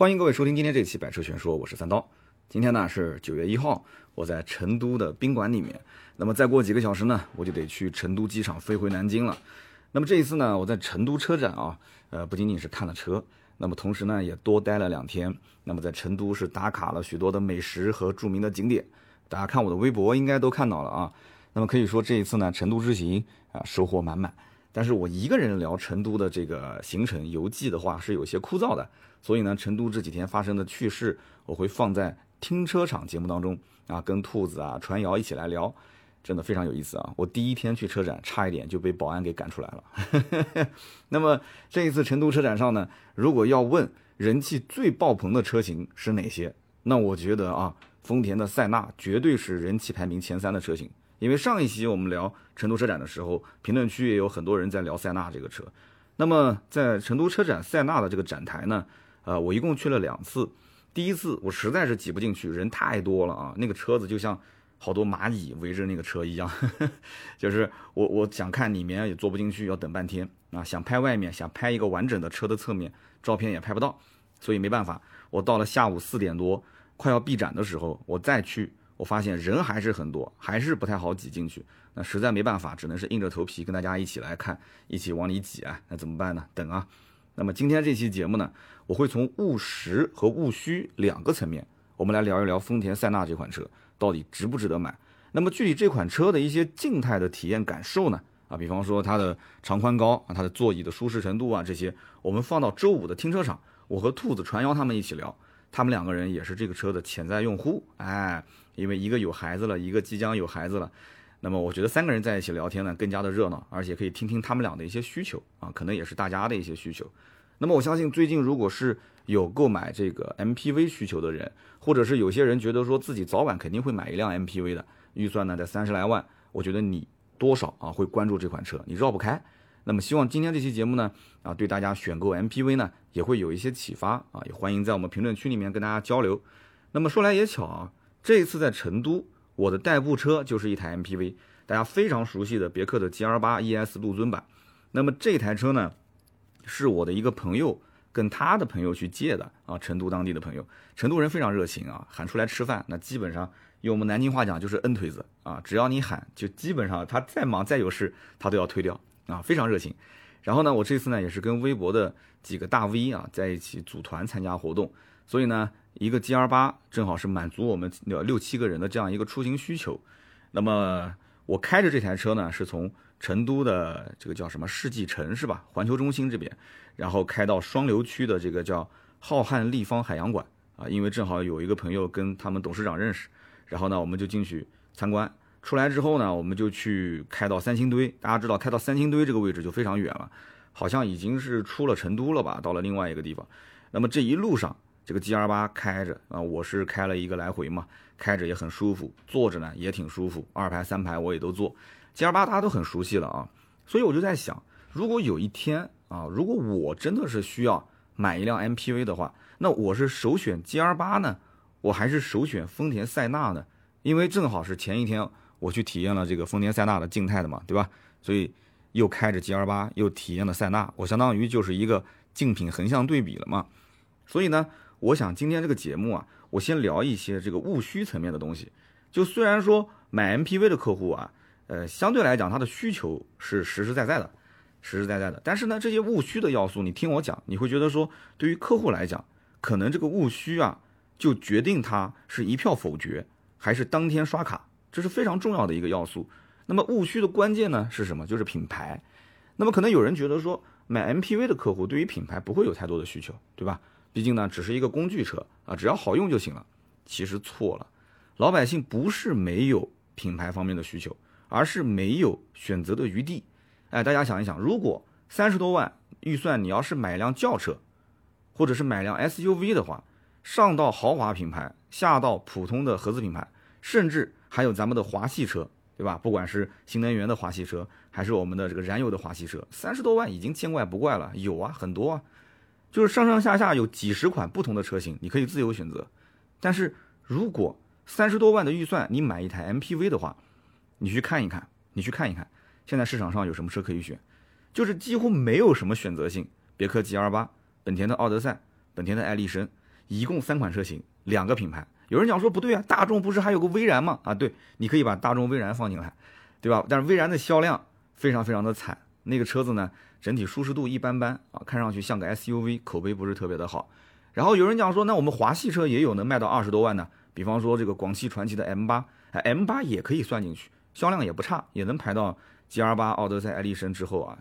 欢迎各位收听今天这期《百车全说》，我是三刀。今天呢是九月一号，我在成都的宾馆里面。那么再过几个小时呢，我就得去成都机场飞回南京了。那么这一次呢，我在成都车展啊，呃，不仅仅是看了车，那么同时呢也多待了两天。那么在成都是打卡了许多的美食和著名的景点，大家看我的微博应该都看到了啊。那么可以说这一次呢，成都之行啊收获满满。但是我一个人聊成都的这个行程游记的话是有些枯燥的，所以呢，成都这几天发生的趣事我会放在停车场节目当中啊，跟兔子啊、传谣一起来聊，真的非常有意思啊！我第一天去车展，差一点就被保安给赶出来了。那么这一次成都车展上呢，如果要问人气最爆棚的车型是哪些，那我觉得啊，丰田的塞纳绝对是人气排名前三的车型。因为上一期我们聊成都车展的时候，评论区也有很多人在聊塞纳这个车。那么在成都车展塞纳的这个展台呢，呃，我一共去了两次。第一次我实在是挤不进去，人太多了啊，那个车子就像好多蚂蚁围着那个车一样，就是我我想看里面也坐不进去，要等半天啊。想拍外面，想拍一个完整的车的侧面照片也拍不到，所以没办法。我到了下午四点多，快要闭展的时候，我再去。我发现人还是很多，还是不太好挤进去。那实在没办法，只能是硬着头皮跟大家一起来看，一起往里挤啊。那怎么办呢？等啊。那么今天这期节目呢，我会从务实和务虚两个层面，我们来聊一聊丰田塞纳这款车到底值不值得买。那么具体这款车的一些静态的体验感受呢？啊，比方说它的长宽高啊，它的座椅的舒适程度啊，这些我们放到周五的停车场，我和兔子传谣他们一起聊。他们两个人也是这个车的潜在用户，哎。因为一个有孩子了，一个即将有孩子了，那么我觉得三个人在一起聊天呢更加的热闹，而且可以听听他们俩的一些需求啊，可能也是大家的一些需求。那么我相信最近如果是有购买这个 MPV 需求的人，或者是有些人觉得说自己早晚肯定会买一辆 MPV 的，预算呢在三十来万，我觉得你多少啊会关注这款车，你绕不开。那么希望今天这期节目呢啊对大家选购 MPV 呢也会有一些启发啊，也欢迎在我们评论区里面跟大家交流。那么说来也巧啊。这一次在成都，我的代步车就是一台 MPV，大家非常熟悉的别克的 GL8 ES 陆尊版。那么这台车呢，是我的一个朋友跟他的朋友去借的啊，成都当地的朋友，成都人非常热情啊，喊出来吃饭，那基本上用我们南京话讲就是摁腿子啊，只要你喊，就基本上他再忙再有事，他都要推掉啊，非常热情。然后呢，我这次呢也是跟微博的几个大 V 啊在一起组团参加活动，所以呢。一个 G R 八正好是满足我们六七个人的这样一个出行需求。那么我开着这台车呢，是从成都的这个叫什么世纪城是吧？环球中心这边，然后开到双流区的这个叫浩瀚立方海洋馆啊，因为正好有一个朋友跟他们董事长认识，然后呢，我们就进去参观。出来之后呢，我们就去开到三星堆。大家知道，开到三星堆这个位置就非常远了，好像已经是出了成都了吧？到了另外一个地方。那么这一路上。这个 G R 八开着啊，我是开了一个来回嘛，开着也很舒服，坐着呢也挺舒服，二排三排我也都坐。G R 八大家都很熟悉了啊，所以我就在想，如果有一天啊，如果我真的是需要买一辆 M P V 的话，那我是首选 G R 八呢，我还是首选丰田塞纳呢？因为正好是前一天我去体验了这个丰田塞纳的静态的嘛，对吧？所以又开着 G R 八，又体验了塞纳，我相当于就是一个竞品横向对比了嘛。所以呢。我想今天这个节目啊，我先聊一些这个务虚层面的东西。就虽然说买 MPV 的客户啊，呃，相对来讲它的需求是实实在在的，实实在在的。但是呢，这些务虚的要素，你听我讲，你会觉得说，对于客户来讲，可能这个务虚啊，就决定他是一票否决，还是当天刷卡，这是非常重要的一个要素。那么务虚的关键呢是什么？就是品牌。那么可能有人觉得说，买 MPV 的客户对于品牌不会有太多的需求，对吧？毕竟呢，只是一个工具车啊，只要好用就行了。其实错了，老百姓不是没有品牌方面的需求，而是没有选择的余地。哎，大家想一想，如果三十多万预算，你要是买辆轿车，或者是买辆 SUV 的话，上到豪华品牌，下到普通的合资品牌，甚至还有咱们的华系车，对吧？不管是新能源的华系车，还是我们的这个燃油的华系车，三十多万已经见怪不怪了，有啊，很多啊。就是上上下下有几十款不同的车型，你可以自由选择。但是如果三十多万的预算你买一台 MPV 的话，你去看一看，你去看一看，现在市场上有什么车可以选？就是几乎没有什么选择性。别克 GL8、本田的奥德赛、本田的艾力绅，一共三款车型，两个品牌。有人讲说不对啊，大众不是还有个威然吗？啊，对，你可以把大众威然放进来，对吧？但是威然的销量非常非常的惨，那个车子呢，整体舒适度一般般啊，看上去像个 SUV，口碑不是特别的好。然后有人讲说，那我们华系车也有能卖到二十多万的，比方说这个广汽传祺的 M 八，哎，M 八也可以算进去，销量也不差，也能排到 GR 八、奥德赛、艾力绅之后啊。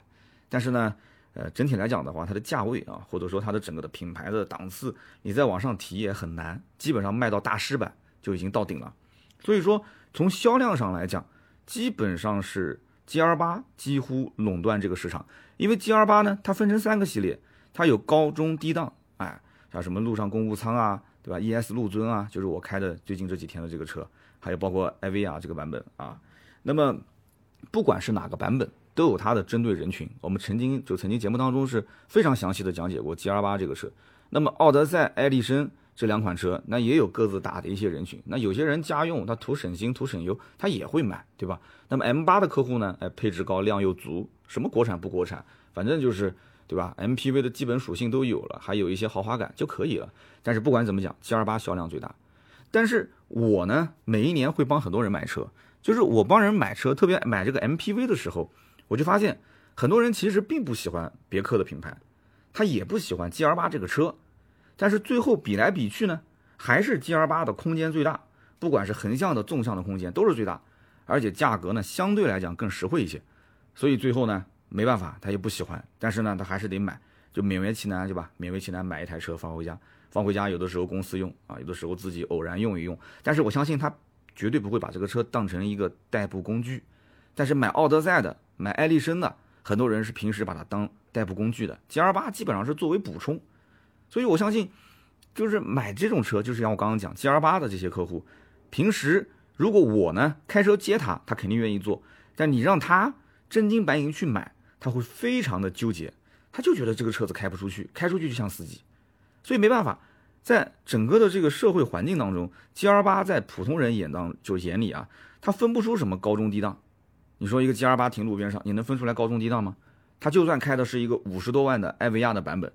但是呢。呃，整体来讲的话，它的价位啊，或者说它的整个的品牌的档次，你再往上提也很难，基本上卖到大师版就已经到顶了。所以说，从销量上来讲，基本上是 GR 八几乎垄断这个市场。因为 GR 八呢，它分成三个系列，它有高中低档，哎，像什么陆上公务舱啊，对吧？ES 陆尊啊，就是我开的最近这几天的这个车，还有包括 iV 啊这个版本啊。那么，不管是哪个版本。都有它的针对人群，我们曾经就曾经节目当中是非常详细的讲解过 G R 八这个车。那么奥德赛、艾力绅这两款车，那也有各自打的一些人群。那有些人家用，他图省心、图省油，他也会买，对吧？那么 M 八的客户呢？哎，配置高，量又足，什么国产不国产，反正就是对吧？M P V 的基本属性都有了，还有一些豪华感就可以了。但是不管怎么讲，G R 八销量最大。但是我呢，每一年会帮很多人买车，就是我帮人买车，特别买这个 M P V 的时候。我就发现，很多人其实并不喜欢别克的品牌，他也不喜欢 G R 八这个车，但是最后比来比去呢，还是 G R 八的空间最大，不管是横向的、纵向的空间都是最大，而且价格呢相对来讲更实惠一些，所以最后呢没办法，他也不喜欢，但是呢他还是得买，就勉为其难，对吧？勉为其难买一台车放回家，放回家有的时候公司用啊，有的时候自己偶然用一用，但是我相信他绝对不会把这个车当成一个代步工具，但是买奥德赛的。买艾力绅的很多人是平时把它当代步工具的，G R 八基本上是作为补充，所以我相信，就是买这种车，就是像我刚刚讲 G R 八的这些客户，平时如果我呢开车接他，他肯定愿意坐，但你让他真金白银去买，他会非常的纠结，他就觉得这个车子开不出去，开出去就像司机，所以没办法，在整个的这个社会环境当中，G R 八在普通人眼当就眼里啊，他分不出什么高中低档。你说一个 G R 八停路边上，你能分出来高中低档吗？它就算开的是一个五十多万的艾维亚的版本，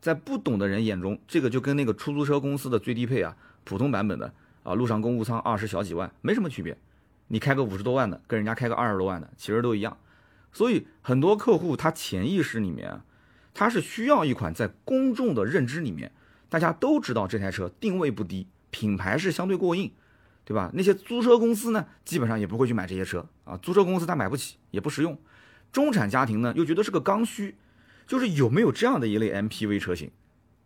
在不懂的人眼中，这个就跟那个出租车公司的最低配啊，普通版本的啊，路上公务舱二十小几万没什么区别。你开个五十多万的，跟人家开个二十多万的，其实都一样。所以很多客户他潜意识里面，他是需要一款在公众的认知里面，大家都知道这台车定位不低，品牌是相对过硬。对吧？那些租车公司呢，基本上也不会去买这些车啊。租车公司他买不起，也不实用。中产家庭呢，又觉得是个刚需，就是有没有这样的一类 MPV 车型？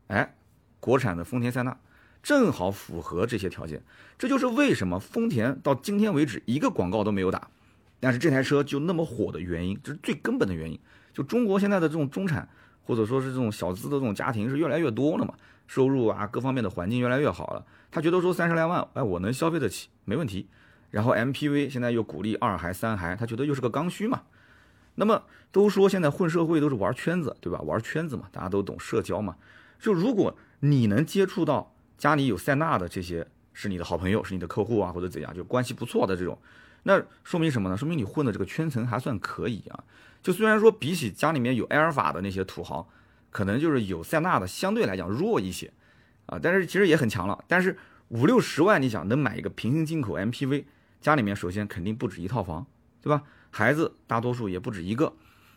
哎，国产的丰田塞纳正好符合这些条件。这就是为什么丰田到今天为止一个广告都没有打，但是这台车就那么火的原因，这是最根本的原因。就中国现在的这种中产，或者说是这种小资的这种家庭是越来越多了嘛。收入啊，各方面的环境越来越好了，他觉得说三十来万，哎，我能消费得起，没问题。然后 MPV 现在又鼓励二孩、三孩，他觉得又是个刚需嘛。那么都说现在混社会都是玩圈子，对吧？玩圈子嘛，大家都懂社交嘛。就如果你能接触到家里有塞纳的这些，是你的好朋友，是你的客户啊，或者怎样，就关系不错的这种，那说明什么呢？说明你混的这个圈层还算可以啊。就虽然说比起家里面有埃尔法的那些土豪。可能就是有塞纳的相对来讲弱一些，啊，但是其实也很强了。但是五六十万，你想能买一个平行进口 MPV，家里面首先肯定不止一套房，对吧？孩子大多数也不止一个。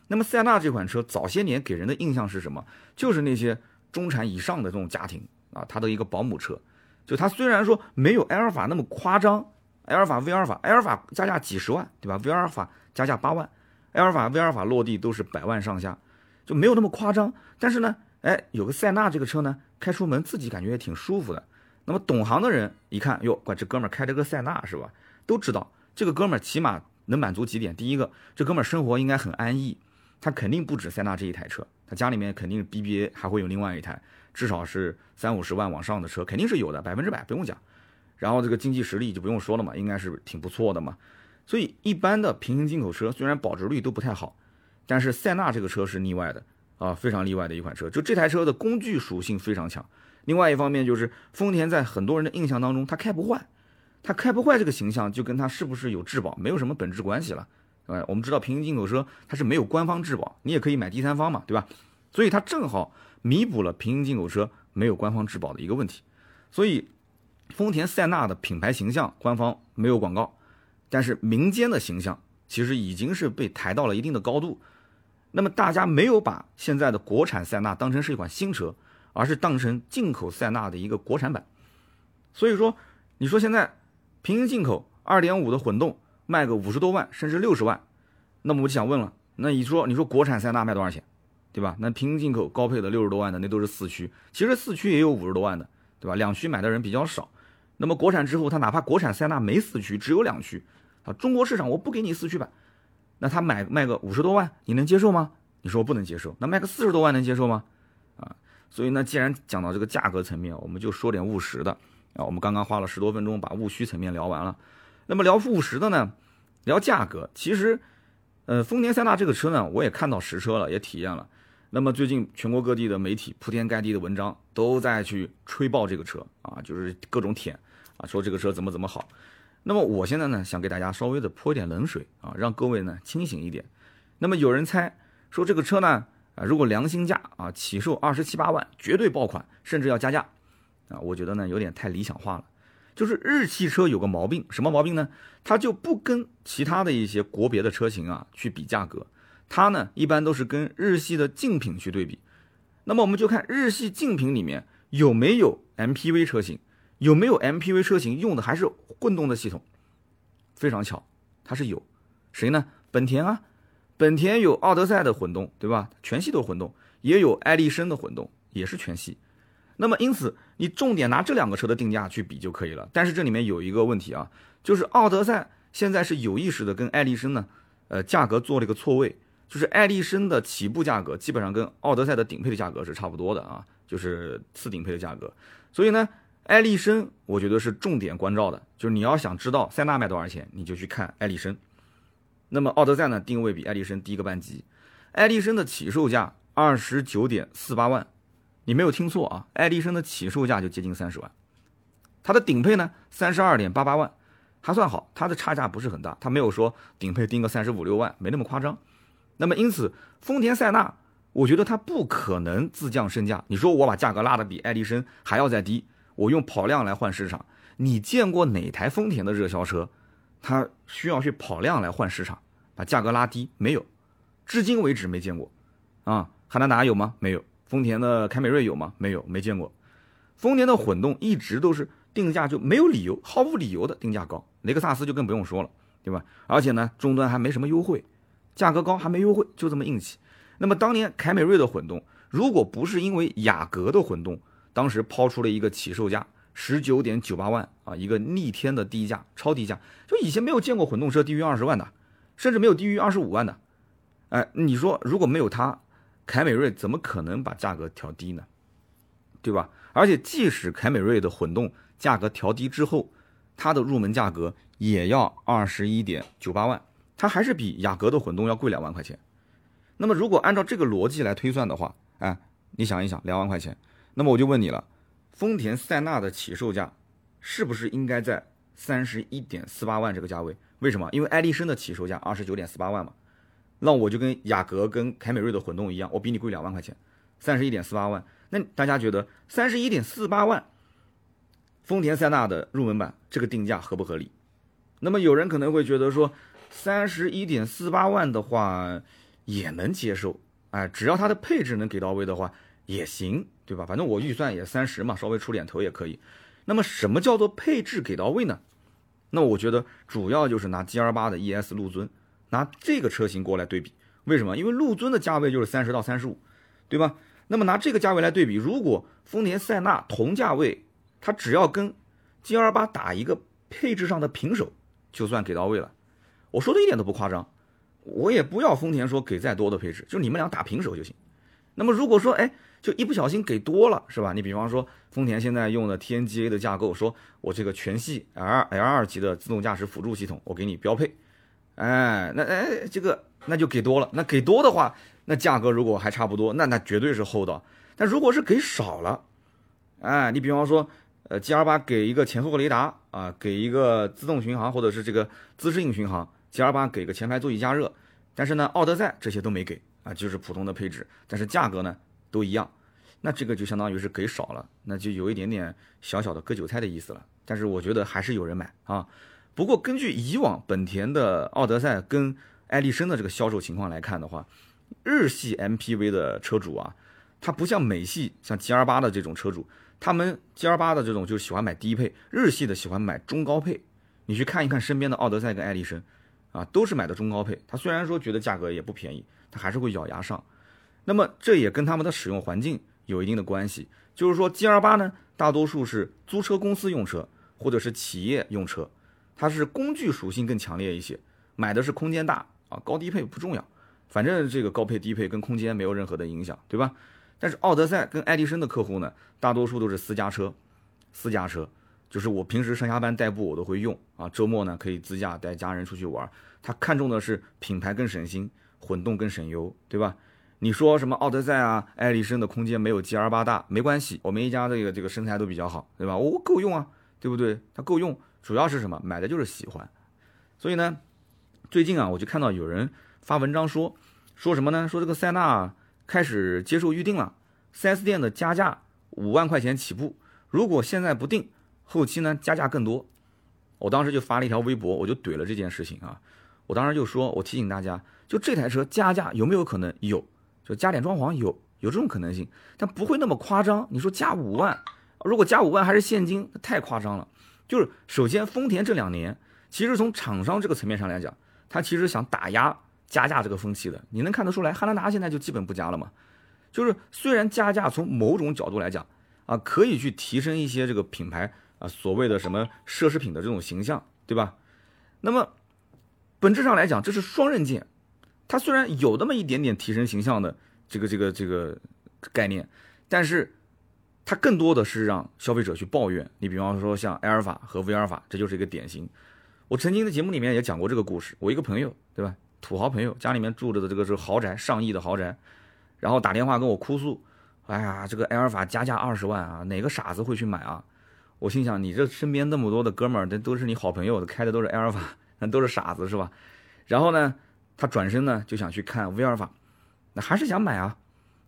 那么塞纳这款车早些年给人的印象是什么？就是那些中产以上的这种家庭啊，它的一个保姆车。就它虽然说没有埃尔法那么夸张，埃尔法、威尔法、埃尔法加价几十万，对吧？威尔法加价八万，埃尔法、威尔法落地都是百万上下。就没有那么夸张，但是呢，哎，有个塞纳这个车呢，开出门自己感觉也挺舒服的。那么懂行的人一看，哟，怪这哥们儿开着个塞纳是吧？都知道这个哥们儿起码能满足几点。第一个，这哥们儿生活应该很安逸，他肯定不止塞纳这一台车，他家里面肯定 BBA 还会有另外一台，至少是三五十万往上的车肯定是有的，百分之百不用讲。然后这个经济实力就不用说了嘛，应该是挺不错的嘛。所以一般的平行进口车虽然保值率都不太好。但是塞纳这个车是例外的啊，非常例外的一款车。就这台车的工具属性非常强。另外一方面就是丰田在很多人的印象当中，它开不坏，它开不坏这个形象就跟它是不是有质保没有什么本质关系了。呃，我们知道平行进口车它是没有官方质保，你也可以买第三方嘛，对吧？所以它正好弥补了平行进口车没有官方质保的一个问题。所以，丰田塞纳的品牌形象官方没有广告，但是民间的形象其实已经是被抬到了一定的高度。那么大家没有把现在的国产塞纳当成是一款新车，而是当成进口塞纳的一个国产版。所以说，你说现在平行进口2.5的混动卖个五十多万甚至六十万，那么我就想问了，那你说你说国产塞纳卖多少钱，对吧？那平行进口高配的六十多万的那都是四驱，其实四驱也有五十多万的，对吧？两驱买的人比较少。那么国产之后，它哪怕国产塞纳没四驱，只有两驱，啊，中国市场我不给你四驱版。那他买卖个五十多万，你能接受吗？你说我不能接受。那卖个四十多万能接受吗？啊，所以呢，既然讲到这个价格层面，我们就说点务实的啊。我们刚刚花了十多分钟把务虚层面聊完了，那么聊务实的呢，聊价格。其实，呃，丰田塞纳这个车呢，我也看到实车了，也体验了。那么最近全国各地的媒体铺天盖地的文章都在去吹爆这个车啊，就是各种舔啊，说这个车怎么怎么好。那么我现在呢，想给大家稍微的泼一点冷水啊，让各位呢清醒一点。那么有人猜说这个车呢，啊，如果良心价啊，起售二十七八万，绝对爆款，甚至要加价，啊，我觉得呢有点太理想化了。就是日系车有个毛病，什么毛病呢？它就不跟其他的一些国别的车型啊去比价格，它呢一般都是跟日系的竞品去对比。那么我们就看日系竞品里面有没有 MPV 车型。有没有 MPV 车型用的还是混动的系统？非常巧，它是有，谁呢？本田啊，本田有奥德赛的混动，对吧？全系都混动，也有爱丽绅的混动，也是全系。那么因此，你重点拿这两个车的定价去比就可以了。但是这里面有一个问题啊，就是奥德赛现在是有意识的跟爱丽绅呢，呃，价格做了一个错位，就是爱丽绅的起步价格基本上跟奥德赛的顶配的价格是差不多的啊，就是次顶配的价格，所以呢。爱丽绅，我觉得是重点关照的，就是你要想知道塞纳卖多少钱，你就去看爱丽绅。那么奥德赛呢，定位比爱丽绅低个半级，爱丽绅的起售价二十九点四八万，你没有听错啊，爱丽绅的起售价就接近三十万，它的顶配呢三十二点八八万，还算好，它的差价不是很大，它没有说顶配定个三十五六万，没那么夸张。那么因此，丰田塞纳，我觉得它不可能自降身价，你说我把价格拉的比爱丽绅还要再低。我用跑量来换市场，你见过哪台丰田的热销车，它需要去跑量来换市场，把价格拉低？没有，至今为止没见过。啊，汉兰达有吗？没有。丰田的凯美瑞有吗？没有，没见过。丰田的混动一直都是定价就没有理由，毫无理由的定价高。雷克萨斯就更不用说了，对吧？而且呢，终端还没什么优惠，价格高还没优惠，就这么硬气。那么当年凯美瑞的混动，如果不是因为雅阁的混动，当时抛出了一个起售价十九点九八万啊，一个逆天的低价，超低价，就以前没有见过混动车低于二十万的，甚至没有低于二十五万的。哎，你说如果没有它，凯美瑞怎么可能把价格调低呢？对吧？而且即使凯美瑞的混动价格调低之后，它的入门价格也要二十一点九八万，它还是比雅阁的混动要贵两万块钱。那么如果按照这个逻辑来推算的话，哎，你想一想，两万块钱。那么我就问你了，丰田塞纳的起售价是不是应该在三十一点四八万这个价位？为什么？因为爱丽绅的起售价二十九点四八万嘛。那我就跟雅阁、跟凯美瑞的混动一样，我比你贵两万块钱，三十一点四八万。那大家觉得三十一点四八万，丰田塞纳的入门版这个定价合不合理？那么有人可能会觉得说，三十一点四八万的话也能接受，哎，只要它的配置能给到位的话也行。对吧？反正我预算也三十嘛，稍微出点头也可以。那么什么叫做配置给到位呢？那我觉得主要就是拿 G L 八的 E S 陆尊，拿这个车型过来对比。为什么？因为陆尊的价位就是三十到三十五，对吧？那么拿这个价位来对比，如果丰田塞纳同价位，它只要跟 G L 八打一个配置上的平手，就算给到位了。我说的一点都不夸张，我也不要丰田说给再多的配置，就你们俩打平手就行。那么如果说，哎。就一不小心给多了，是吧？你比方说丰田现在用的 TNGA 的架构，说我这个全系 L L 二级的自动驾驶辅助系统，我给你标配，哎，那哎这个那就给多了。那给多的话，那价格如果还差不多，那那绝对是厚道。但如果是给少了，哎，你比方说呃 G L 八给一个前后雷达啊，给一个自动巡航或者是这个自适应巡航，G L 八给个前排座椅加热，但是呢奥德赛这些都没给啊，就是普通的配置，但是价格呢？都一样，那这个就相当于是给少了，那就有一点点小小的割韭菜的意思了。但是我觉得还是有人买啊。不过根据以往本田的奥德赛跟爱力绅的这个销售情况来看的话，日系 MPV 的车主啊，他不像美系像 GR 八的这种车主，他们 GR 八的这种就喜欢买低配，日系的喜欢买中高配。你去看一看身边的奥德赛跟爱力绅，啊，都是买的中高配。他虽然说觉得价格也不便宜，还是会咬牙上。那么这也跟他们的使用环境有一定的关系。就是说 GR 八呢，大多数是租车公司用车或者是企业用车，它是工具属性更强烈一些，买的是空间大啊，高低配不重要。反正这个高配低配跟空间没有任何的影响，对吧？但是奥德赛跟爱迪生的客户呢，大多数都是私家车，私家车就是我平时上下班代步我都会用啊，周末呢可以自驾带家人出去玩。他看重的是品牌更省心，混动更省油，对吧？你说什么奥德赛啊、爱迪生的空间没有 G R 八大，没关系，我们一家这个这个身材都比较好，对吧？我够用啊，对不对？它够用，主要是什么？买的就是喜欢。所以呢，最近啊，我就看到有人。发文章说，说什么呢？说这个塞纳开始接受预定了，4S 店的加价五万块钱起步，如果现在不定，后期呢加价更多。我当时就发了一条微博，我就怼了这件事情啊。我当时就说，我提醒大家，就这台车加价有没有可能有？就加点装潢有，有这种可能性，但不会那么夸张。你说加五万，如果加五万还是现金，太夸张了。就是首先，丰田这两年其实从厂商这个层面上来讲，他其实想打压。加价这个风气的，你能看得出来，汉兰达现在就基本不加了嘛？就是虽然加价从某种角度来讲啊，可以去提升一些这个品牌啊所谓的什么奢侈品的这种形象，对吧？那么本质上来讲，这是双刃剑。它虽然有那么一点点提升形象的这个这个这个概念，但是它更多的是让消费者去抱怨。你比方说像埃尔法和威尔法，这就是一个典型。我曾经在节目里面也讲过这个故事，我一个朋友，对吧？土豪朋友家里面住着的这个是豪宅，上亿的豪宅，然后打电话跟我哭诉，哎呀，这个埃尔法加价二十万啊，哪个傻子会去买啊？我心想，你这身边那么多的哥们儿，这都是你好朋友，开的都是埃尔法，那都是傻子是吧？然后呢，他转身呢就想去看威尔法，那还是想买啊。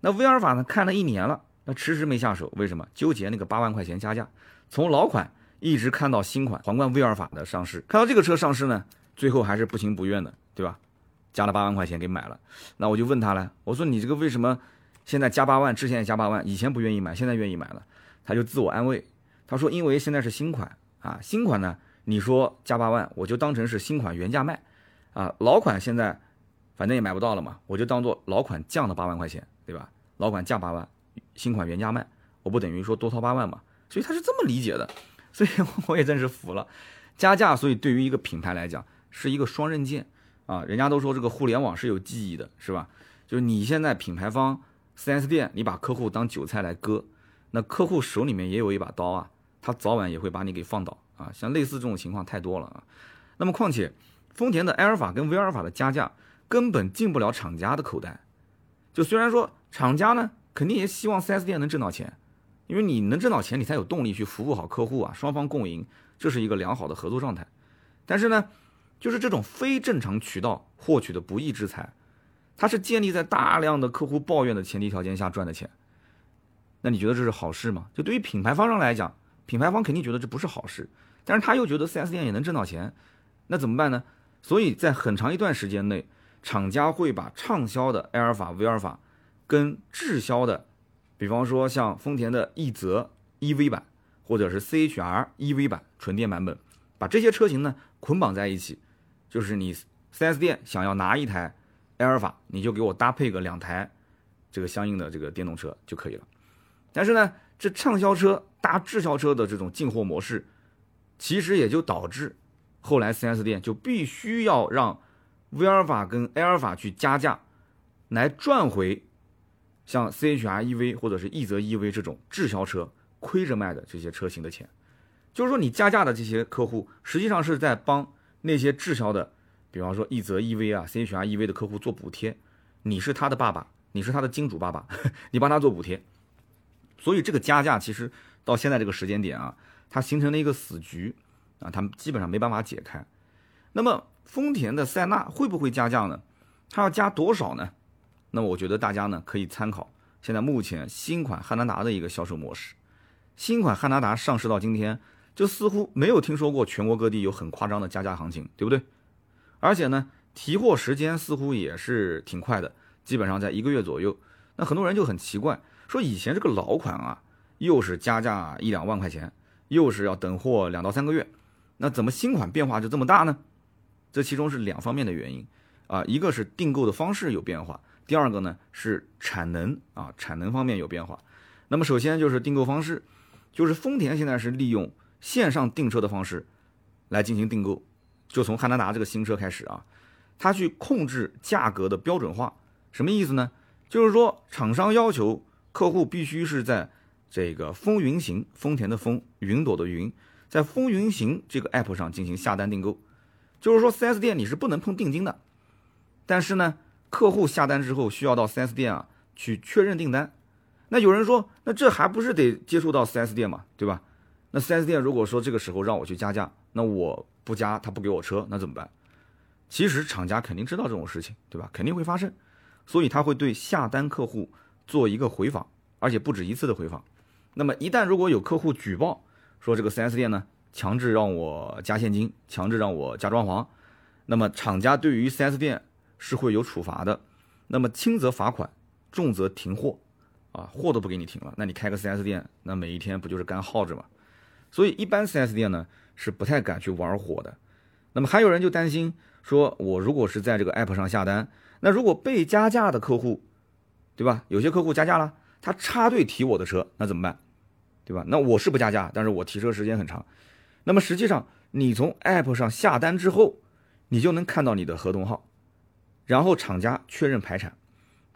那威尔法呢看了一年了，那迟迟没下手，为什么？纠结那个八万块钱加价，从老款一直看到新款皇冠威尔法的上市，看到这个车上市呢，最后还是不情不愿的，对吧？加了八万块钱给买了，那我就问他了，我说你这个为什么现在加八万，之前也加八万，以前不愿意买，现在愿意买了？他就自我安慰，他说因为现在是新款啊，新款呢，你说加八万，我就当成是新款原价卖，啊，老款现在反正也买不到了嘛，我就当做老款降了八万块钱，对吧？老款降八万，新款原价卖，我不等于说多掏八万嘛？所以他是这么理解的，所以我也真是服了，加价，所以对于一个品牌来讲是一个双刃剑。啊，人家都说这个互联网是有记忆的，是吧？就是你现在品牌方 4S 店，你把客户当韭菜来割，那客户手里面也有一把刀啊，他早晚也会把你给放倒啊。像类似这种情况太多了啊。那么况且，丰田的埃尔法跟威尔法的加价根本进不了厂家的口袋。就虽然说厂家呢，肯定也希望 4S 店能挣到钱，因为你能挣到钱，你才有动力去服务好客户啊，双方共赢，这是一个良好的合作状态。但是呢？就是这种非正常渠道获取的不义之财，它是建立在大量的客户抱怨的前提条件下赚的钱。那你觉得这是好事吗？就对于品牌方上来讲，品牌方肯定觉得这不是好事，但是他又觉得 4S 店也能挣到钱，那怎么办呢？所以在很长一段时间内，厂家会把畅销的埃尔法、威尔法跟滞销的，比方说像丰田的奕泽 EV 版或者是 CHR EV 版纯电版本，把这些车型呢捆绑在一起。就是你 4S 店想要拿一台埃尔法，你就给我搭配个两台这个相应的这个电动车就可以了。但是呢，这畅销车搭滞销车的这种进货模式，其实也就导致后来 4S 店就必须要让威尔法跟埃尔法去加价，来赚回像 CHR EV 或者是奕泽 EV 这种滞销车亏着卖的这些车型的钱。就是说，你加价的这些客户，实际上是在帮。那些滞销的，比方说奕泽 EV 啊、CHR EV 的客户做补贴，你是他的爸爸，你是他的金主爸爸，你帮他做补贴，所以这个加价其实到现在这个时间点啊，它形成了一个死局啊，他们基本上没办法解开。那么丰田的塞纳会不会加价呢？它要加多少呢？那么我觉得大家呢可以参考现在目前新款汉兰达的一个销售模式。新款汉兰达上市到今天，就似乎没有听说过全国各地有很夸张的加价行情，对不对？而且呢，提货时间似乎也是挺快的，基本上在一个月左右。那很多人就很奇怪，说以前这个老款啊，又是加价一两万块钱，又是要等货两到三个月，那怎么新款变化就这么大呢？这其中是两方面的原因啊，一个是订购的方式有变化，第二个呢是产能啊，产能方面有变化。那么首先就是订购方式，就是丰田现在是利用线上订车的方式来进行订购，就从汉兰达这个新车开始啊，它去控制价格的标准化，什么意思呢？就是说厂商要求客户必须是在这个风云行丰田的风云朵的云，在风云行这个 app 上进行下单订购。就是说，4S 店你是不能碰定金的，但是呢，客户下单之后需要到 4S 店啊去确认订单。那有人说，那这还不是得接触到 4S 店嘛，对吧？那 4S 店如果说这个时候让我去加价，那我不加他不给我车，那怎么办？其实厂家肯定知道这种事情，对吧？肯定会发生，所以他会对下单客户做一个回访，而且不止一次的回访。那么一旦如果有客户举报说这个 4S 店呢？强制让我加现金，强制让我加装潢，那么厂家对于 4S 店是会有处罚的，那么轻则罚款，重则停货，啊，货都不给你停了，那你开个 4S 店，那每一天不就是干耗着吗？所以一般 4S 店呢是不太敢去玩火的。那么还有人就担心说，我如果是在这个 app 上下单，那如果被加价的客户，对吧？有些客户加价了，他插队提我的车，那怎么办？对吧？那我是不加价，但是我提车时间很长。那么实际上，你从 App 上下单之后，你就能看到你的合同号，然后厂家确认排产，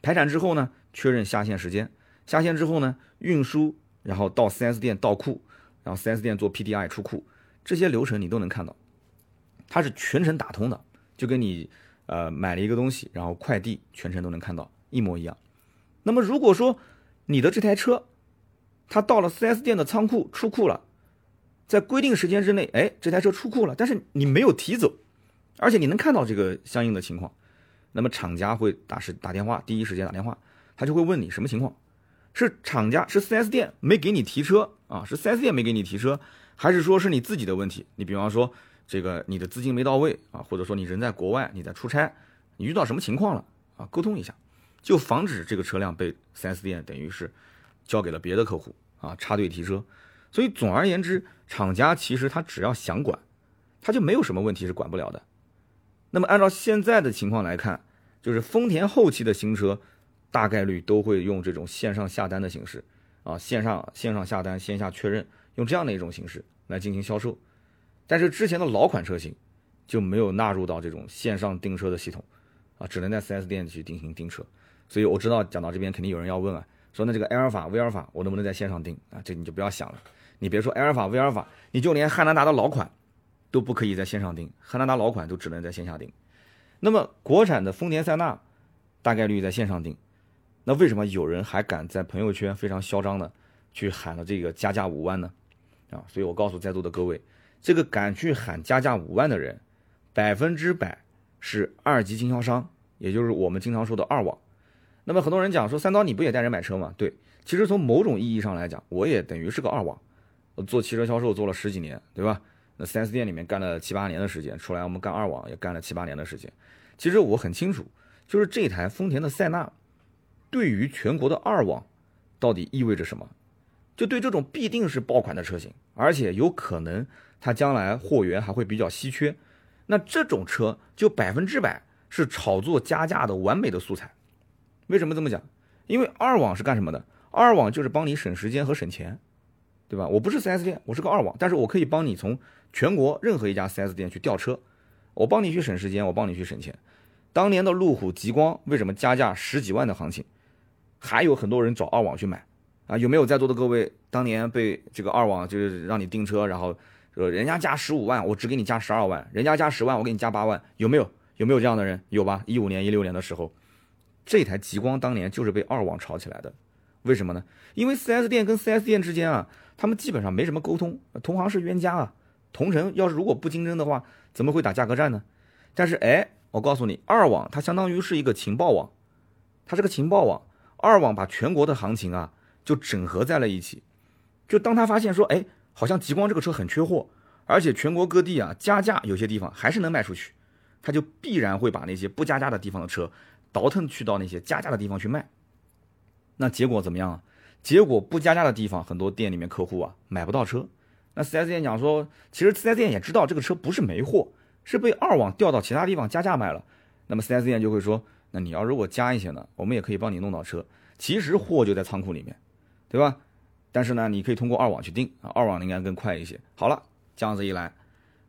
排产之后呢，确认下线时间，下线之后呢，运输，然后到 4S 店到库，然后 4S 店做 PDI 出库，这些流程你都能看到，它是全程打通的，就跟你呃买了一个东西，然后快递全程都能看到一模一样。那么如果说你的这台车，它到了 4S 店的仓库出库了。在规定时间之内，哎，这台车出库了，但是你没有提走，而且你能看到这个相应的情况，那么厂家会打是打电话，第一时间打电话，他就会问你什么情况，是厂家是 4S 店没给你提车啊，是 4S 店没给你提车，还是说是你自己的问题？你比方说这个你的资金没到位啊，或者说你人在国外，你在出差，你遇到什么情况了啊？沟通一下，就防止这个车辆被 4S 店等于是交给了别的客户啊，插队提车。所以总而言之，厂家其实他只要想管，他就没有什么问题是管不了的。那么按照现在的情况来看，就是丰田后期的新车，大概率都会用这种线上下单的形式，啊，线上线上下单，线下确认，用这样的一种形式来进行销售。但是之前的老款车型就没有纳入到这种线上订车的系统，啊，只能在 4S 店去进行订车。所以我知道讲到这边肯定有人要问啊，说那这个埃尔法、威尔法我能不能在线上订啊？这你就不要想了。你别说埃尔法、威尔法，你就连汉兰达的老款都不可以在线上订，汉兰达老款都只能在线下订。那么国产的丰田塞纳大概率在线上订，那为什么有人还敢在朋友圈非常嚣张的去喊了这个加价五万呢？啊，所以我告诉在座的各位，这个敢去喊加价五万的人，百分之百是二级经销商，也就是我们经常说的二网。那么很多人讲说三刀你不也带人买车吗？对，其实从某种意义上来讲，我也等于是个二网。做汽车销售做了十几年，对吧？那 4S 店里面干了七八年的时间，出来我们干二网也干了七八年的时间。其实我很清楚，就是这台丰田的塞纳，对于全国的二网，到底意味着什么？就对这种必定是爆款的车型，而且有可能它将来货源还会比较稀缺，那这种车就百分之百是炒作加价的完美的素材。为什么这么讲？因为二网是干什么的？二网就是帮你省时间和省钱。对吧？我不是 4S 店，我是个二网，但是我可以帮你从全国任何一家 4S 店去调车，我帮你去省时间，我帮你去省钱。当年的路虎极光为什么加价十几万的行情，还有很多人找二网去买啊？有没有在座的各位当年被这个二网就是让你订车，然后说人家加十五万，我只给你加十二万，人家加十万，我给你加八万，有没有？有没有这样的人？有吧？一五年、一六年的时候，这台极光当年就是被二网炒起来的，为什么呢？因为 4S 店跟 4S 店之间啊。他们基本上没什么沟通，同行是冤家啊。同城要是如果不竞争的话，怎么会打价格战呢？但是哎，我告诉你，二网它相当于是一个情报网，它是个情报网。二网把全国的行情啊就整合在了一起。就当他发现说，哎，好像极光这个车很缺货，而且全国各地啊加价，有些地方还是能卖出去，他就必然会把那些不加价的地方的车倒腾去到那些加价的地方去卖。那结果怎么样啊？结果不加价的地方，很多店里面客户啊买不到车。那 4S 店讲说，其实 4S 店也知道这个车不是没货，是被二网调到其他地方加价卖了。那么 4S 店就会说，那你要如果加一些呢，我们也可以帮你弄到车。其实货就在仓库里面，对吧？但是呢，你可以通过二网去订啊，二网应该更快一些。好了，这样子一来，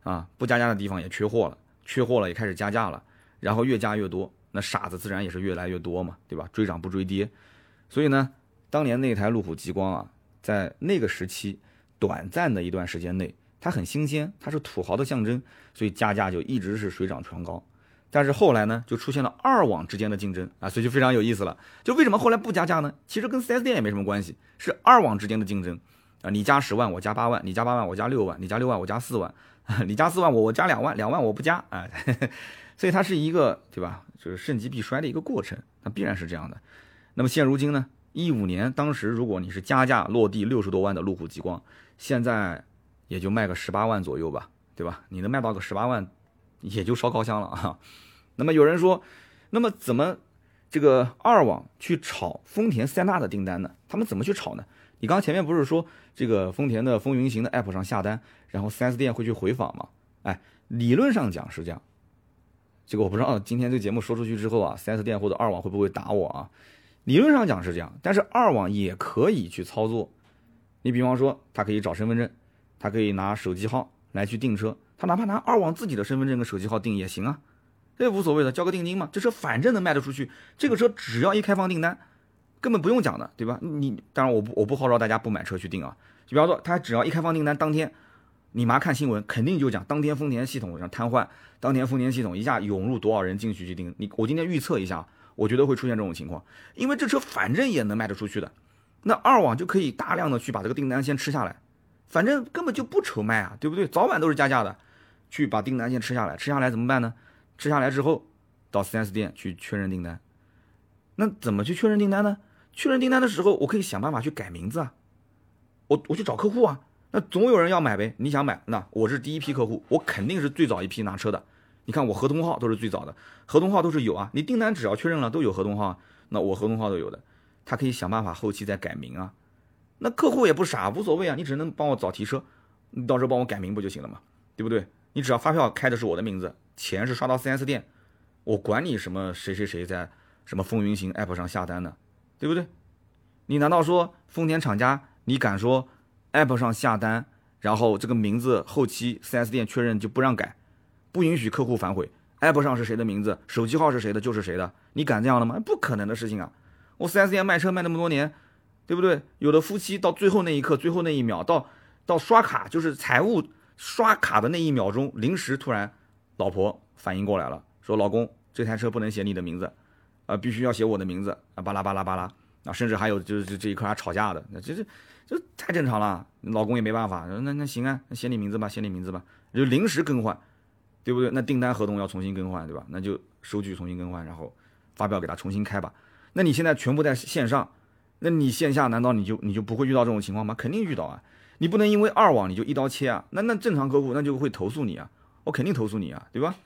啊，不加价的地方也缺货了，缺货了也开始加价了，然后越加越多，那傻子自然也是越来越多嘛，对吧？追涨不追跌，所以呢，当年那台路虎极光啊，在那个时期。短暂的一段时间内，它很新鲜，它是土豪的象征，所以加价就一直是水涨船高。但是后来呢，就出现了二网之间的竞争啊，所以就非常有意思了。就为什么后来不加价呢？其实跟 4S 店也没什么关系，是二网之间的竞争啊。你加十万，我加八万；你加八万，我加六万；你加六万，我加四万；你加四万，我我加两万，两万我不加啊。所以它是一个对吧？就是盛极必衰的一个过程，那必然是这样的。那么现如今呢？一五年当时如果你是加价落地六十多万的路虎极光。现在也就卖个十八万左右吧，对吧？你能卖到个十八万，也就烧高香了啊。那么有人说，那么怎么这个二网去炒丰田塞纳的订单呢？他们怎么去炒呢？你刚前面不是说这个丰田的风云行的 app 上下单，然后 4S 店会去回访吗？哎，理论上讲是这样。这个我不知道今天这个节目说出去之后啊，4S 店或者二网会不会打我啊？理论上讲是这样，但是二网也可以去操作。你比方说，他可以找身份证，他可以拿手机号来去订车，他哪怕拿二网自己的身份证跟手机号订也行啊，这无所谓的，交个定金嘛，这车反正能卖得出去。这个车只要一开放订单，根本不用讲的，对吧？你当然我不我不号召大家不买车去订啊，就比方说他只要一开放订单当天，你妈看新闻肯定就讲当天丰田系统上瘫痪，当天丰田系统一下涌入多少人进去去订，你我今天预测一下，我觉得会出现这种情况，因为这车反正也能卖得出去的。那二网就可以大量的去把这个订单先吃下来，反正根本就不愁卖啊，对不对？早晚都是加价的，去把订单先吃下来，吃下来怎么办呢？吃下来之后，到 4S 店去确认订单。那怎么去确认订单呢？确认订单的时候，我可以想办法去改名字啊，我我去找客户啊，那总有人要买呗。你想买，那我是第一批客户，我肯定是最早一批拿车的。你看我合同号都是最早的，合同号都是有啊。你订单只要确认了，都有合同号，那我合同号都有的。他可以想办法后期再改名啊，那客户也不傻，无所谓啊，你只能帮我找提车，你到时候帮我改名不就行了嘛，对不对？你只要发票开的是我的名字，钱是刷到 4S 店，我管你什么谁谁谁在什么风云行 app 上下单呢，对不对？你难道说丰田厂家你敢说 app 上下单，然后这个名字后期 4S 店确认就不让改，不允许客户反悔，app 上是谁的名字，手机号是谁的就是谁的，你敢这样的吗？不可能的事情啊！我 4S 店卖车卖那么多年，对不对？有的夫妻到最后那一刻、最后那一秒，到到刷卡就是财务刷卡的那一秒钟，临时突然，老婆反应过来了，说：“老公，这台车不能写你的名字，啊，必须要写我的名字啊！”巴拉巴拉巴拉，啊，甚至还有就是这一块还吵架的，那这这这太正常了。老公也没办法，那那行啊，那写你名字吧，写你名字吧，就临时更换，对不对？那订单合同要重新更换，对吧？那就收据重新更换，然后发票给他重新开吧。那你现在全部在线上，那你线下难道你就你就不会遇到这种情况吗？肯定遇到啊！你不能因为二网你就一刀切啊！那那正常客户那就会投诉你啊！我肯定投诉你啊，对吧？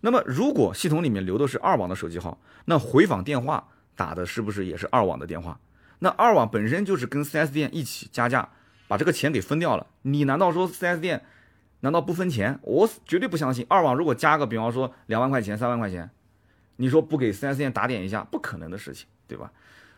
那么如果系统里面留的是二网的手机号，那回访电话打的是不是也是二网的电话？那二网本身就是跟 4S 店一起加价，把这个钱给分掉了。你难道说 4S 店难道不分钱？我绝对不相信。二网如果加个比方说两万块钱、三万块钱。你说不给 4S 店打点一下，不可能的事情，对吧？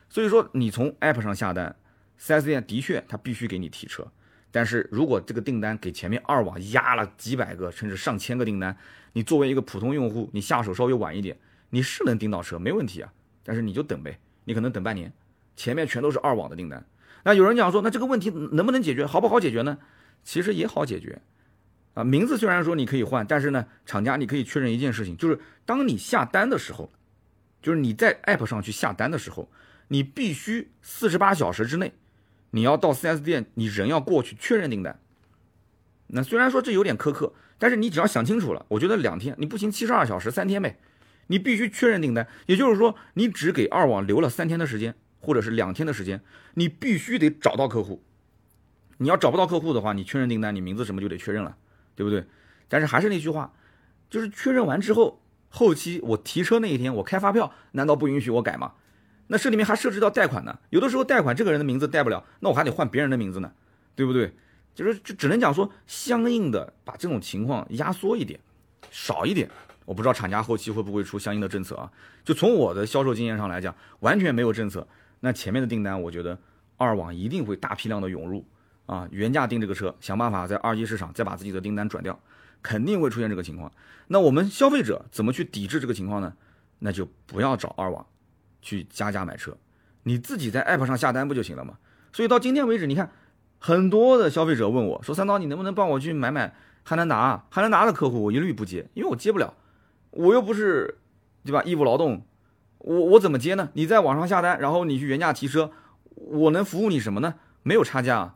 所以说你从 App 上下单，4S 店的确他必须给你提车，但是如果这个订单给前面二网压了几百个甚至上千个订单，你作为一个普通用户，你下手稍微晚一点，你是能订到车，没问题啊。但是你就等呗，你可能等半年，前面全都是二网的订单。那有人讲说，那这个问题能不能解决，好不好解决呢？其实也好解决。啊，名字虽然说你可以换，但是呢，厂家你可以确认一件事情，就是当你下单的时候，就是你在 App 上去下单的时候，你必须四十八小时之内，你要到 4S 店，你人要过去确认订单。那虽然说这有点苛刻，但是你只要想清楚了，我觉得两天你不行，七十二小时三天呗，你必须确认订单，也就是说，你只给二网留了三天的时间，或者是两天的时间，你必须得找到客户。你要找不到客户的话，你确认订单，你名字什么就得确认了，对不对？但是还是那句话，就是确认完之后，后期我提车那一天，我开发票，难道不允许我改吗？那这里面还涉及到贷款呢，有的时候贷款这个人的名字贷不了，那我还得换别人的名字呢，对不对？就是就只能讲说，相应的把这种情况压缩一点，少一点。我不知道厂家后期会不会出相应的政策啊？就从我的销售经验上来讲，完全没有政策，那前面的订单，我觉得二网一定会大批量的涌入。啊，原价订这个车，想办法在二级市场再把自己的订单转掉，肯定会出现这个情况。那我们消费者怎么去抵制这个情况呢？那就不要找二网去加价买车，你自己在 app 上下单不就行了吗？所以到今天为止，你看很多的消费者问我说：“三刀，你能不能帮我去买买汉兰达？汉兰达的客户我一律不接，因为我接不了，我又不是对吧？义务劳动，我我怎么接呢？你在网上下单，然后你去原价提车，我能服务你什么呢？没有差价啊。”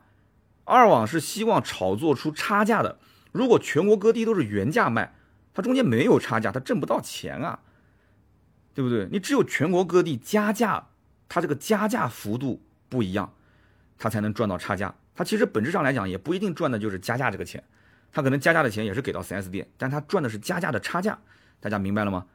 二网是希望炒作出差价的，如果全国各地都是原价卖，它中间没有差价，它挣不到钱啊，对不对？你只有全国各地加价，它这个加价幅度不一样，它才能赚到差价。它其实本质上来讲也不一定赚的就是加价这个钱，它可能加价的钱也是给到 4S 店，但它赚的是加价的差价，大家明白了吗？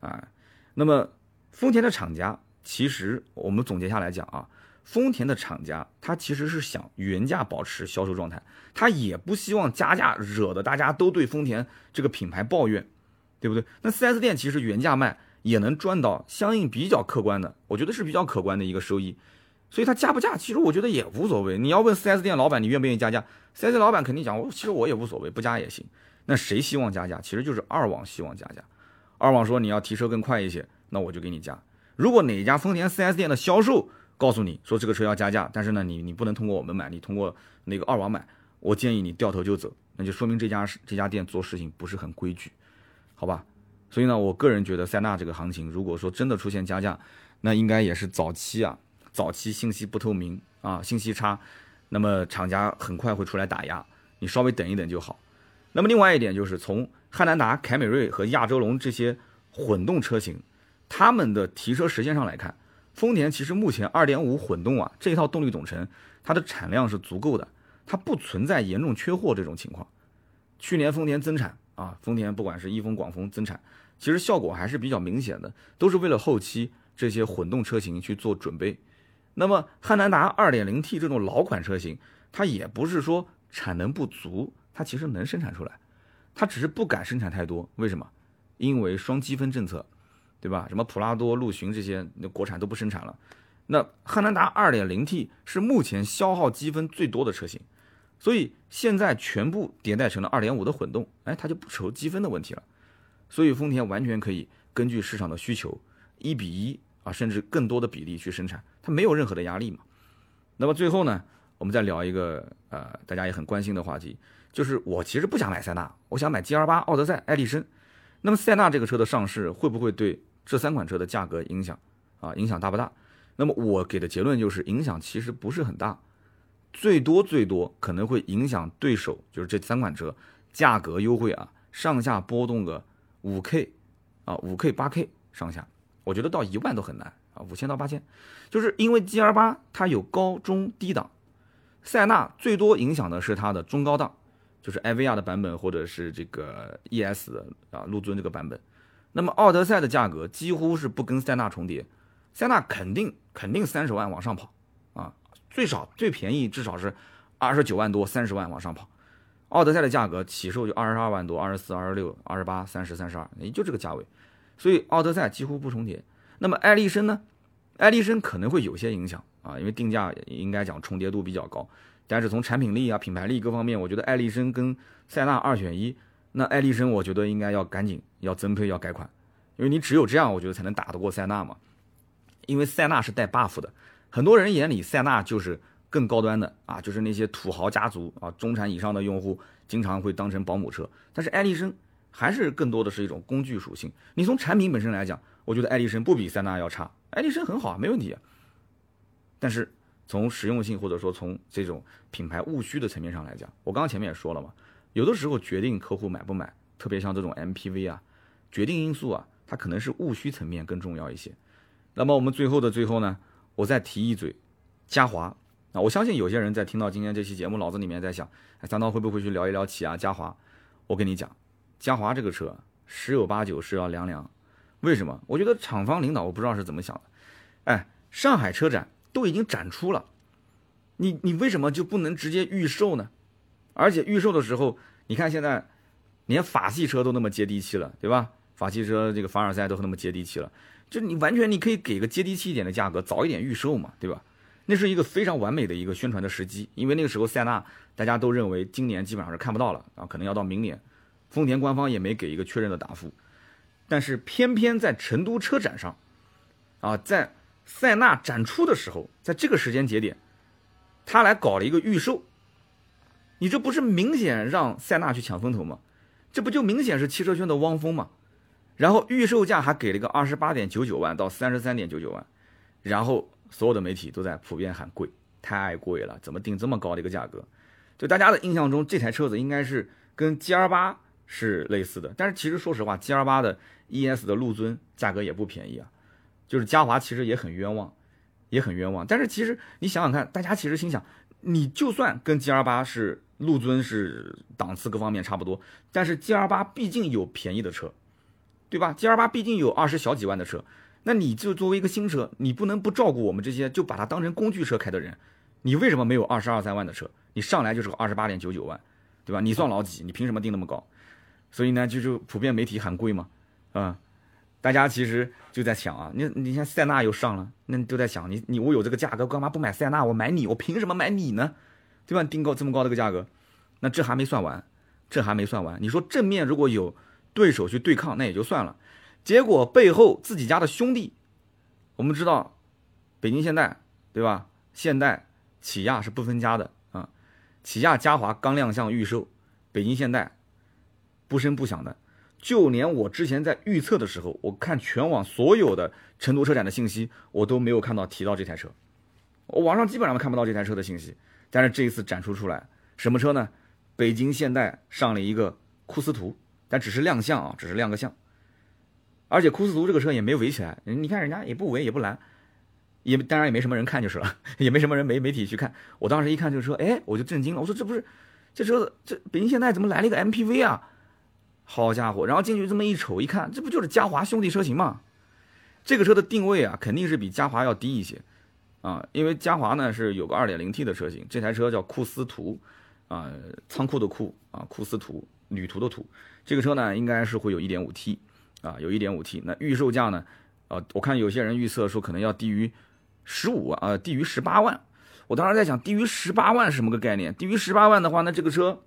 啊，那么丰田的厂家其实我们总结下来讲啊。丰田的厂家，他其实是想原价保持销售状态，他也不希望加价，惹得大家都对丰田这个品牌抱怨，对不对？那 4S 店其实原价卖也能赚到相应比较客观的，我觉得是比较可观的一个收益，所以他加不加，其实我觉得也无所谓。你要问 4S 店老板，你愿不愿意加价？4S 店老板肯定讲，我其实我也无所谓，不加也行。那谁希望加价？其实就是二网希望加价。二网说你要提车更快一些，那我就给你加。如果哪家丰田 4S 店的销售，告诉你说这个车要加价，但是呢，你你不能通过我们买，你通过那个二网买。我建议你掉头就走，那就说明这家这家店做事情不是很规矩，好吧？所以呢，我个人觉得塞纳这个行情，如果说真的出现加价，那应该也是早期啊，早期信息不透明啊，信息差，那么厂家很快会出来打压，你稍微等一等就好。那么另外一点就是从汉兰达、凯美瑞和亚洲龙这些混动车型，他们的提车时间上来看。丰田其实目前2.5混动啊这一套动力总成，它的产量是足够的，它不存在严重缺货这种情况。去年丰田增产啊，丰田不管是一丰、广丰增产，其实效果还是比较明显的，都是为了后期这些混动车型去做准备。那么汉兰达 2.0T 这种老款车型，它也不是说产能不足，它其实能生产出来，它只是不敢生产太多。为什么？因为双积分政策。对吧？什么普拉多、陆巡这些，那国产都不生产了。那汉兰达 2.0T 是目前消耗积分最多的车型，所以现在全部迭代成了2.5的混动，哎，它就不愁积分的问题了。所以丰田完全可以根据市场的需求，一比一啊，甚至更多的比例去生产，它没有任何的压力嘛。那么最后呢，我们再聊一个呃，大家也很关心的话题，就是我其实不想买塞纳，我想买 G28、奥德赛、爱丽绅。那么塞纳这个车的上市会不会对这三款车的价格影响啊，影响大不大？那么我给的结论就是影响其实不是很大，最多最多可能会影响对手，就是这三款车价格优惠啊，上下波动个五 K 啊，五 K 八 K 上下，我觉得到一万都很难啊，五千到八千，就是因为 G R 八它有高中低档，塞纳最多影响的是它的中高档，就是 i V R 的版本或者是这个 E S 的啊陆尊这个版本。那么奥德赛的价格几乎是不跟塞纳重叠，塞纳肯定肯定三十万往上跑，啊，最少最便宜至少是二十九万多三十万往上跑，奥德赛的价格起售就二十二万多二十四二十六二十八三十三十二也就这个价位，所以奥德赛几乎不重叠。那么爱丽绅呢？爱丽绅可能会有些影响啊，因为定价应该讲重叠度比较高，但是从产品力啊品牌力各方面，我觉得爱丽绅跟塞纳二选一。那艾力绅，我觉得应该要赶紧要增配要改款，因为你只有这样，我觉得才能打得过塞纳嘛。因为塞纳是带 buff 的，很多人眼里塞纳就是更高端的啊，就是那些土豪家族啊，中产以上的用户经常会当成保姆车。但是艾力绅还是更多的是一种工具属性。你从产品本身来讲，我觉得艾力绅不比塞纳要差，艾力绅很好啊，没问题。但是从实用性或者说从这种品牌务虚的层面上来讲，我刚刚前面也说了嘛。有的时候决定客户买不买，特别像这种 MPV 啊，决定因素啊，它可能是务虚层面更重要一些。那么我们最后的最后呢，我再提一嘴，嘉华啊，我相信有些人在听到今天这期节目，脑子里面在想，哎，三刀会不会去聊一聊起亚嘉华？我跟你讲，嘉华这个车十有八九是要凉凉。为什么？我觉得厂方领导我不知道是怎么想的，哎，上海车展都已经展出了，你你为什么就不能直接预售呢？而且预售的时候，你看现在连法系车都那么接地气了，对吧？法系车这个凡尔赛都那么接地气了，就你完全你可以给个接地气一点的价格，早一点预售嘛，对吧？那是一个非常完美的一个宣传的时机，因为那个时候塞纳大家都认为今年基本上是看不到了啊，可能要到明年，丰田官方也没给一个确认的答复。但是偏偏在成都车展上，啊，在塞纳展出的时候，在这个时间节点，他来搞了一个预售，你这不是明显让塞纳去抢风头吗？这不就明显是汽车圈的汪峰吗？然后预售价还给了个二十八点九九万到三十三点九九万，然后所有的媒体都在普遍喊贵，太贵了，怎么定这么高的一个价格？就大家的印象中，这台车子应该是跟 G R 八是类似的，但是其实说实话，G R 八的。E.S 的陆尊价格也不便宜啊，就是嘉华其实也很冤枉，也很冤枉。但是其实你想想看，大家其实心想，你就算跟 G.R 八是陆尊是档次各方面差不多，但是 G.R 八毕竟有便宜的车，对吧？G.R 八毕竟有二十小几万的车，那你就作为一个新车，你不能不照顾我们这些就把它当成工具车开的人。你为什么没有二十二三万的车？你上来就是个二十八点九九万，对吧？你算老几？你凭什么定那么高？所以呢，就就普遍媒体喊贵嘛。啊，大家其实就在想啊，你你像塞纳又上了，那你就在想你你我有这个价格，干嘛不买塞纳？我买你，我凭什么买你呢？对吧？定高这么高的个价格，那这还没算完，这还没算完。你说正面如果有对手去对抗，那也就算了，结果背后自己家的兄弟，我们知道，北京现代对吧？现代、起亚是不分家的啊。起亚嘉华刚亮相预售，北京现代不声不响的。就连我之前在预测的时候，我看全网所有的成都车展的信息，我都没有看到提到这台车，我网上基本上看不到这台车的信息。但是这一次展出出来，什么车呢？北京现代上了一个库斯图，但只是亮相啊，只是亮个相。而且库斯图这个车也没围起来，你看人家也不围也不拦，也当然也没什么人看就是了，也没什么人媒媒体去看。我当时一看这个车，哎，我就震惊了，我说这不是这车子，这北京现代怎么来了一个 MPV 啊？好家伙，然后进去这么一瞅一看，这不就是嘉华兄弟车型吗？这个车的定位啊，肯定是比嘉华要低一些啊，因为嘉华呢是有个 2.0T 的车型，这台车叫库斯图啊，仓库的库啊，库斯图，旅途的途，这个车呢应该是会有 1.5T 啊，有 1.5T，那预售价呢，啊，我看有些人预测说可能要低于十五万啊，低于十八万，我当时在想，低于十八万是什么个概念？低于十八万的话，那这个车。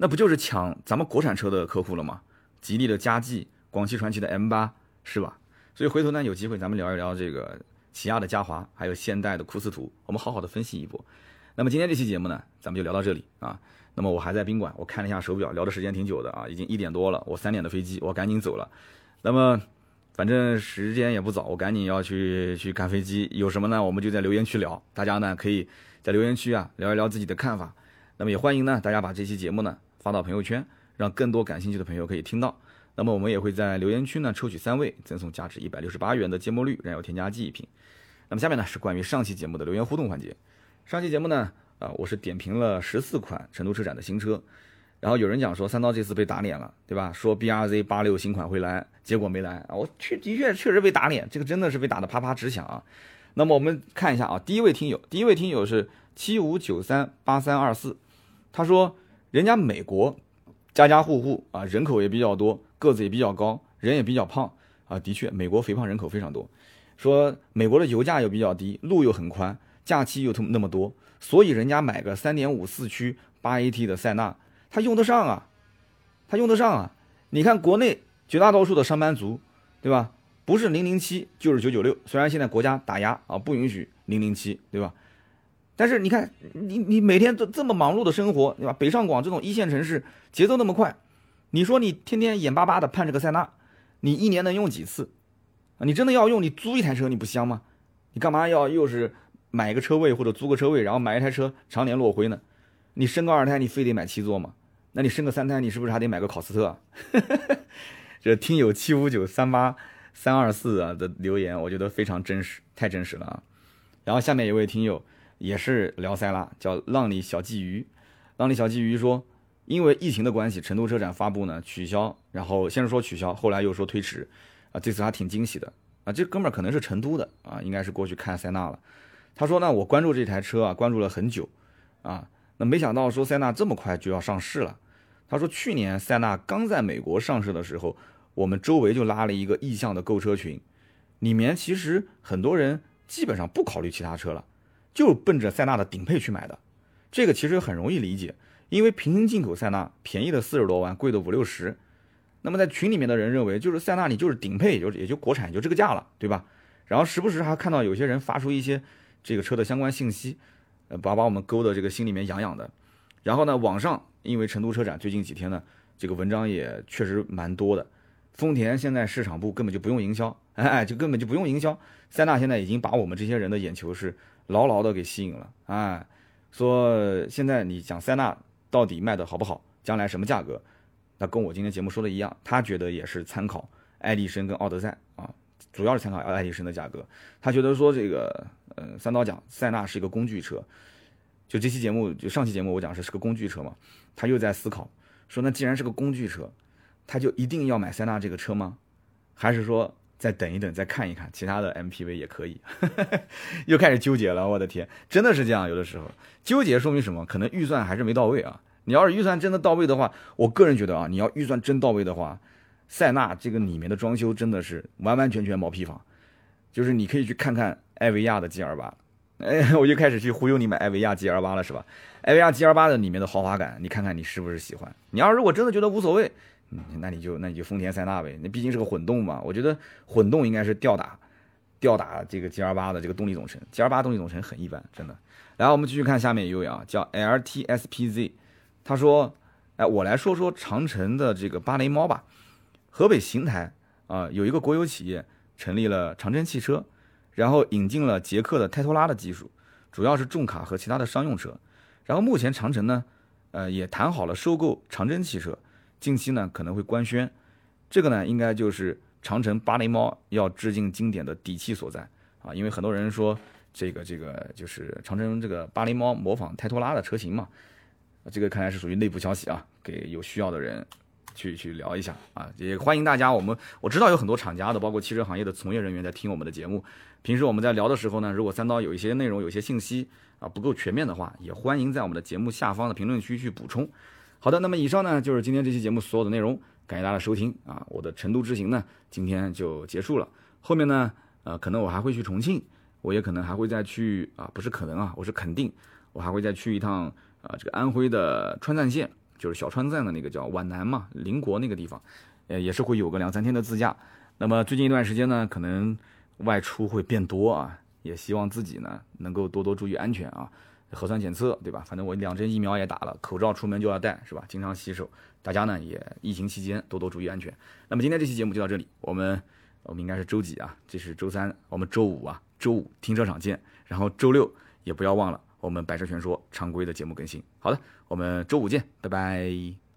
那不就是抢咱们国产车的客户了吗？吉利的嘉际，广汽传祺的 M 八，是吧？所以回头呢，有机会咱们聊一聊这个起亚的嘉华，还有现代的库斯图，我们好好的分析一波。那么今天这期节目呢，咱们就聊到这里啊。那么我还在宾馆，我看了一下手表，聊的时间挺久的啊，已经一点多了。我三点的飞机，我赶紧走了。那么反正时间也不早，我赶紧要去去赶飞机。有什么呢？我们就在留言区聊，大家呢可以在留言区啊聊一聊自己的看法。那么也欢迎呢大家把这期节目呢。发到朋友圈，让更多感兴趣的朋友可以听到。那么我们也会在留言区呢抽取三位，赠送价值一百六十八元的芥末绿燃油添加剂一瓶。那么下面呢是关于上期节目的留言互动环节。上期节目呢，啊，我是点评了十四款成都车展的新车，然后有人讲说三刀这次被打脸了，对吧？说 B R Z 八六新款会来，结果没来啊。我确的确确实被打脸，这个真的是被打的啪啪直响啊。那么我们看一下啊，第一位听友，第一位听友是七五九三八三二四，他说。人家美国，家家户户啊，人口也比较多，个子也比较高，人也比较胖啊。的确，美国肥胖人口非常多。说美国的油价又比较低，路又很宽，假期又那么多，所以人家买个三点五四驱八 AT 的塞纳，他用得上啊，他用得上啊。你看国内绝大多数的上班族，对吧？不是零零七就是九九六，虽然现在国家打压啊，不允许零零七，对吧？但是你看，你你每天都这么忙碌的生活，对吧？北上广这种一线城市节奏那么快，你说你天天眼巴巴的盼着个塞纳，你一年能用几次？啊，你真的要用，你租一台车你不香吗？你干嘛要又是买一个车位或者租个车位，然后买一台车常年落灰呢？你生个二胎你非得买七座吗？那你生个三胎你是不是还得买个考斯特？这听友七五九三八三二四啊的留言，我觉得非常真实，太真实了啊。然后下面一位听友也是聊塞纳，叫浪里小鲫鱼。浪里小鲫鱼说，因为疫情的关系，成都车展发布呢取消，然后先是说取消，后来又说推迟，啊，这次还挺惊喜的啊。这哥们儿可能是成都的啊，应该是过去看塞纳了。他说呢，我关注这台车啊，关注了很久啊，那没想到说塞纳这么快就要上市了。他说去年塞纳刚在美国上市的时候，我们周围就拉了一个意向的购车群，里面其实很多人。基本上不考虑其他车了，就奔着塞纳的顶配去买的。这个其实很容易理解，因为平行进口塞纳便宜的四十多万，贵的五六十。那么在群里面的人认为，就是塞纳你就是顶配，也就也就国产就这个价了，对吧？然后时不时还看到有些人发出一些这个车的相关信息，呃，把把我们勾的这个心里面痒痒的。然后呢，网上因为成都车展最近几天呢，这个文章也确实蛮多的。丰田现在市场部根本就不用营销，哎，就根本就不用营销。塞纳现在已经把我们这些人的眼球是牢牢的给吸引了，哎，说现在你讲塞纳到底卖的好不好，将来什么价格，那跟我今天节目说的一样，他觉得也是参考爱迪生跟奥德赛啊，主要是参考爱迪生的价格。他觉得说这个，呃，三刀讲塞纳是一个工具车，就这期节目就上期节目我讲是是个工具车嘛，他又在思考说，那既然是个工具车。他就一定要买塞纳这个车吗？还是说再等一等，再看一看其他的 MPV 也可以？又开始纠结了，我的天，真的是这样。有的时候纠结说明什么？可能预算还是没到位啊。你要是预算真的到位的话，我个人觉得啊，你要预算真到位的话，塞纳这个里面的装修真的是完完全全毛坯房。就是你可以去看看艾维亚的 G L 八，哎，我就开始去忽悠你买艾维亚 G L 八了，是吧？艾维亚 G L 八的里面的豪华感，你看看你是不是喜欢？你要如果真的觉得无所谓。嗯，那你就那你就丰田塞纳呗，那毕竟是个混动嘛。我觉得混动应该是吊打，吊打这个 G R 八的这个动力总成。G R 八动力总成很一般，真的。然后我们继续看下面一位啊，叫 L T S P Z，他说，哎，我来说说长城的这个芭蕾猫吧。河北邢台啊，有一个国有企业成立了长城汽车，然后引进了捷克的泰托拉的技术，主要是重卡和其他的商用车。然后目前长城呢，呃，也谈好了收购长征汽车。近期呢可能会官宣，这个呢应该就是长城芭蕾猫要致敬经典的底气所在。啊，因为很多人说这个这个就是长城这个芭蕾猫模仿泰托拉的车型嘛，这个看来是属于内部消息啊，给有需要的人去去聊一下。啊，也欢迎大家，我们我知道有很多厂家的，包括汽车行业的从业人员在听我们的节目，平时我们在聊的时候呢，如果三刀有一些内容、有些信息啊不够全面的话，也欢迎在我们的节目下方的评论区去补充。好的，那么以上呢就是今天这期节目所有的内容，感谢大家的收听啊！我的成都之行呢，今天就结束了。后面呢，呃，可能我还会去重庆，我也可能还会再去啊，不是可能啊，我是肯定，我还会再去一趟啊，这个安徽的川藏线，就是小川藏的那个叫皖南嘛，邻国那个地方，呃，也是会有个两三天的自驾。那么最近一段时间呢，可能外出会变多啊，也希望自己呢能够多多注意安全啊。核酸检测，对吧？反正我两针疫苗也打了，口罩出门就要戴，是吧？经常洗手，大家呢也疫情期间多多注意安全。那么今天这期节目就到这里，我们我们应该是周几啊？这是周三，我们周五啊，周五停车场见。然后周六也不要忘了我们百车全说常规的节目更新。好的，我们周五见，拜拜。